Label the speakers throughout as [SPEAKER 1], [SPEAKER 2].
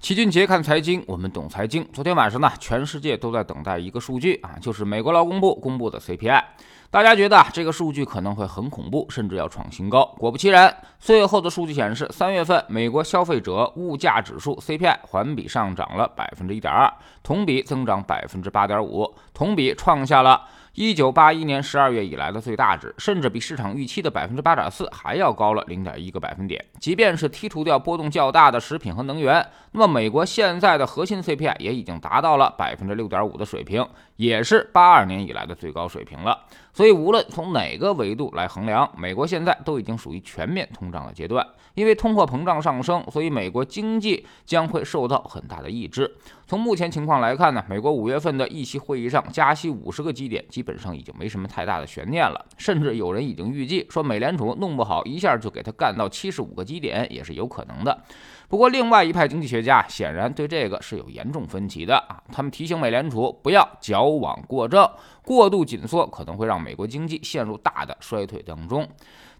[SPEAKER 1] 齐俊杰看财经，我们懂财经。昨天晚上呢，全世界都在等待一个数据啊，就是美国劳工部公布的 CPI。大家觉得这个数据可能会很恐怖，甚至要创新高。果不其然，最后的数据显示，三月份美国消费者物价指数 CPI 环比上涨了百分之一点二，同比增长百分之八点五，同比创下了。一九八一年十二月以来的最大值，甚至比市场预期的百分之八点四还要高了零点一个百分点。即便是剔除掉波动较大的食品和能源，那么美国现在的核心 CPI 也已经达到了百分之六点五的水平，也是八二年以来的最高水平了。所以，无论从哪个维度来衡量，美国现在都已经属于全面通胀的阶段。因为通货膨胀上升，所以美国经济将会受到很大的抑制。从目前情况来看呢，美国五月份的议息会议上加息五十个基点，基本上已经没什么太大的悬念了。甚至有人已经预计说，美联储弄不好一下就给它干到七十五个基点也是有可能的。不过，另外一派经济学家显然对这个是有严重分歧的啊。他们提醒美联储不要矫枉过正，过度紧缩可能会让美国经济陷入大的衰退当中。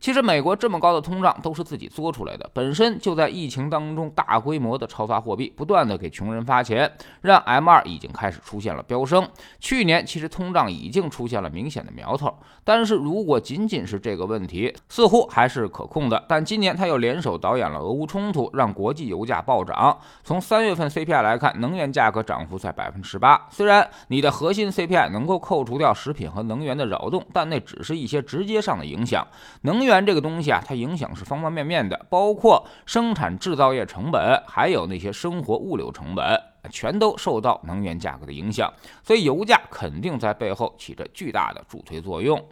[SPEAKER 1] 其实，美国这么高的通胀都是自己作出来的，本身就在疫情当中大规模的超发货币，不断的给穷人发钱，让 M 二已经开始出现了飙升。去年其实通胀已经出现了明显的苗头，但是如果仅仅是这个问题，似乎还是可控的。但今年他又联手导演了俄乌冲突，让国际油价暴涨。从三月份 CPI 来看，能源价格涨幅在百分之十八。虽然你的核心 CPI 能够扣除掉食品和能源的扰动，但那只是一些直接上的影响。能源源这个东西啊，它影响是方方面面的，包括生产制造业成本，还有那些生活物流成本，全都受到能源价格的影响。所以油价肯定在背后起着巨大的助推作用。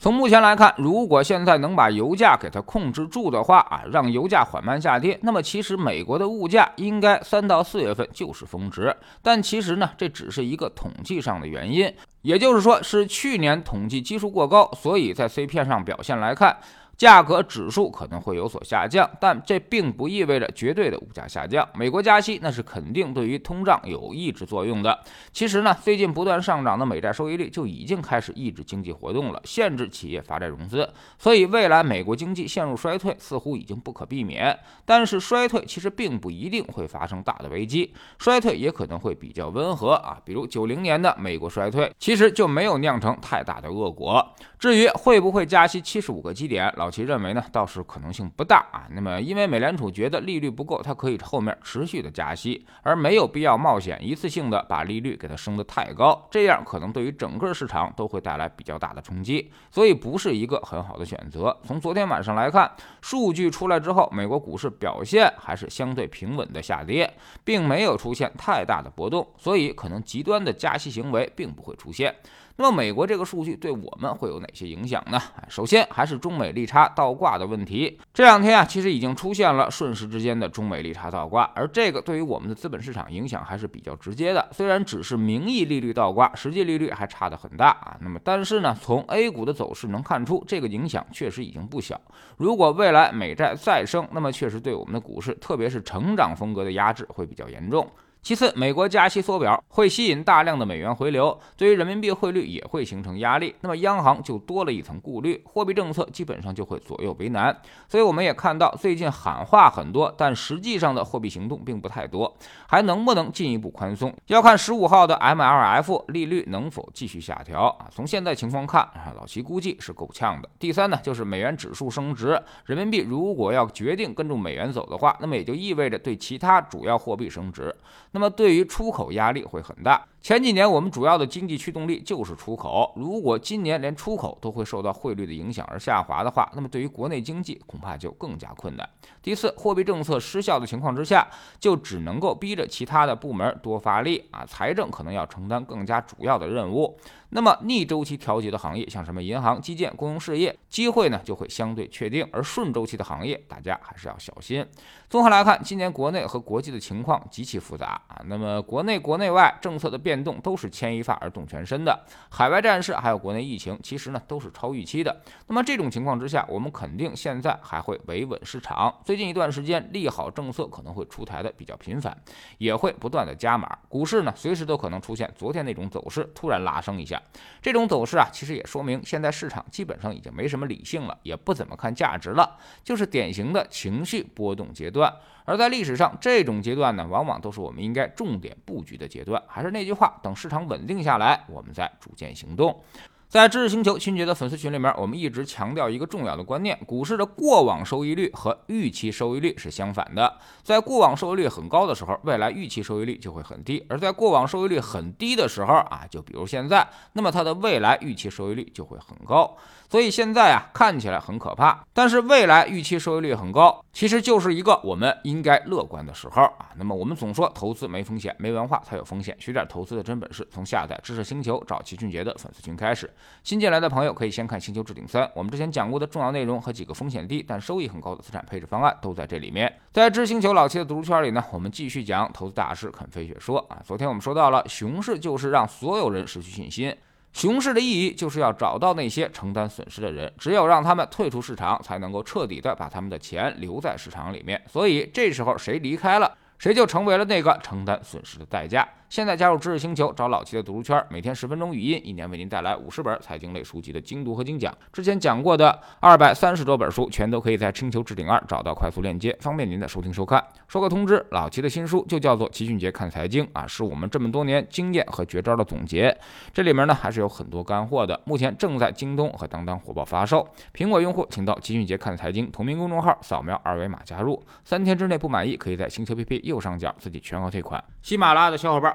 [SPEAKER 1] 从目前来看，如果现在能把油价给它控制住的话啊，让油价缓慢下跌，那么其实美国的物价应该三到四月份就是峰值。但其实呢，这只是一个统计上的原因，也就是说是去年统计基数过高，所以在 CPI 上表现来看。价格指数可能会有所下降，但这并不意味着绝对的物价下降。美国加息那是肯定对于通胀有抑制作用的。其实呢，最近不断上涨的美债收益率就已经开始抑制经济活动了，限制企业发债融资。所以未来美国经济陷入衰退似乎已经不可避免。但是衰退其实并不一定会发生大的危机，衰退也可能会比较温和啊。比如九零年的美国衰退，其实就没有酿成太大的恶果。至于会不会加息七十五个基点，老。其认为呢，倒是可能性不大啊。那么，因为美联储觉得利率不够，它可以后面持续的加息，而没有必要冒险一次性的把利率给它升得太高，这样可能对于整个市场都会带来比较大的冲击，所以不是一个很好的选择。从昨天晚上来看，数据出来之后，美国股市表现还是相对平稳的下跌，并没有出现太大的波动，所以可能极端的加息行为并不会出现。那么美国这个数据对我们会有哪些影响呢？首先还是中美利差倒挂的问题。这两天啊，其实已经出现了瞬时之间的中美利差倒挂，而这个对于我们的资本市场影响还是比较直接的。虽然只是名义利率倒挂，实际利率还差得很大啊。那么但是呢，从 A 股的走势能看出，这个影响确实已经不小。如果未来美债再升，那么确实对我们的股市，特别是成长风格的压制会比较严重。其次，美国加息缩表会吸引大量的美元回流，对于人民币汇率也会形成压力。那么央行就多了一层顾虑，货币政策基本上就会左右为难。所以我们也看到，最近喊话很多，但实际上的货币行动并不太多。还能不能进一步宽松，要看十五号的 MLF 利率能否继续下调啊。从现在情况看啊，老齐估计是够呛的。第三呢，就是美元指数升值，人民币如果要决定跟着美元走的话，那么也就意味着对其他主要货币升值。那那么对于出口压力会很大。前几年我们主要的经济驱动力就是出口，如果今年连出口都会受到汇率的影响而下滑的话，那么对于国内经济恐怕就更加困难。第四，货币政策失效的情况之下，就只能够逼着其他的部门多发力啊，财政可能要承担更加主要的任务。那么逆周期调节的行业，像什么银行、基建、公用事业，机会呢就会相对确定；而顺周期的行业，大家还是要小心。综合来看，今年国内和国际的情况极其复杂啊。那么国内国内外政策的变动都是牵一发而动全身的，海外战事还有国内疫情，其实呢都是超预期的。那么这种情况之下，我们肯定现在还会维稳市场。最近一段时间，利好政策可能会出台的比较频繁，也会不断的加码。股市呢，随时都可能出现昨天那种走势，突然拉升一下。这种走势啊，其实也说明现在市场基本上已经没什么理性了，也不怎么看价值了，就是典型的情绪波动阶段。而在历史上，这种阶段呢，往往都是我们应该重点布局的阶段。还是那句，等市场稳定下来，我们再逐渐行动。在知识星球清洁的粉丝群里面，我们一直强调一个重要的观念：股市的过往收益率和预期收益率是相反的。在过往收益率很高的时候，未来预期收益率就会很低；而在过往收益率很低的时候啊，就比如现在，那么它的未来预期收益率就会很高。所以现在啊，看起来很可怕，但是未来预期收益率很高，其实就是一个我们应该乐观的时候啊。那么我们总说投资没风险，没文化才有风险。学点投资的真本事，从下载知识星球找齐俊杰的粉丝群开始。新进来的朋友可以先看《星球置顶三》，我们之前讲过的重要内容和几个风险低但收益很高的资产配置方案都在这里面。在知星球老七的读书圈里呢，我们继续讲投资大师肯飞雪说啊。昨天我们说到了，熊市就是让所有人失去信心。熊市的意义就是要找到那些承担损失的人，只有让他们退出市场，才能够彻底的把他们的钱留在市场里面。所以这时候谁离开了，谁就成为了那个承担损失的代价。现在加入知识星球，找老齐的读书圈，每天十分钟语音，一年为您带来五十本财经类书籍的精读和精讲。之前讲过的二百三十多本书，全都可以在星球置顶二找到快速链接，方便您的收听收看。说个通知，老齐的新书就叫做《齐俊杰看财经》啊，是我们这么多年经验和绝招的总结。这里面呢还是有很多干货的，目前正在京东和当当火爆发售。苹果用户请到齐俊杰看财经同名公众号，扫描二维码加入，三天之内不满意，可以在星球 P P 右上角自己全额退款。喜马拉雅的小伙伴。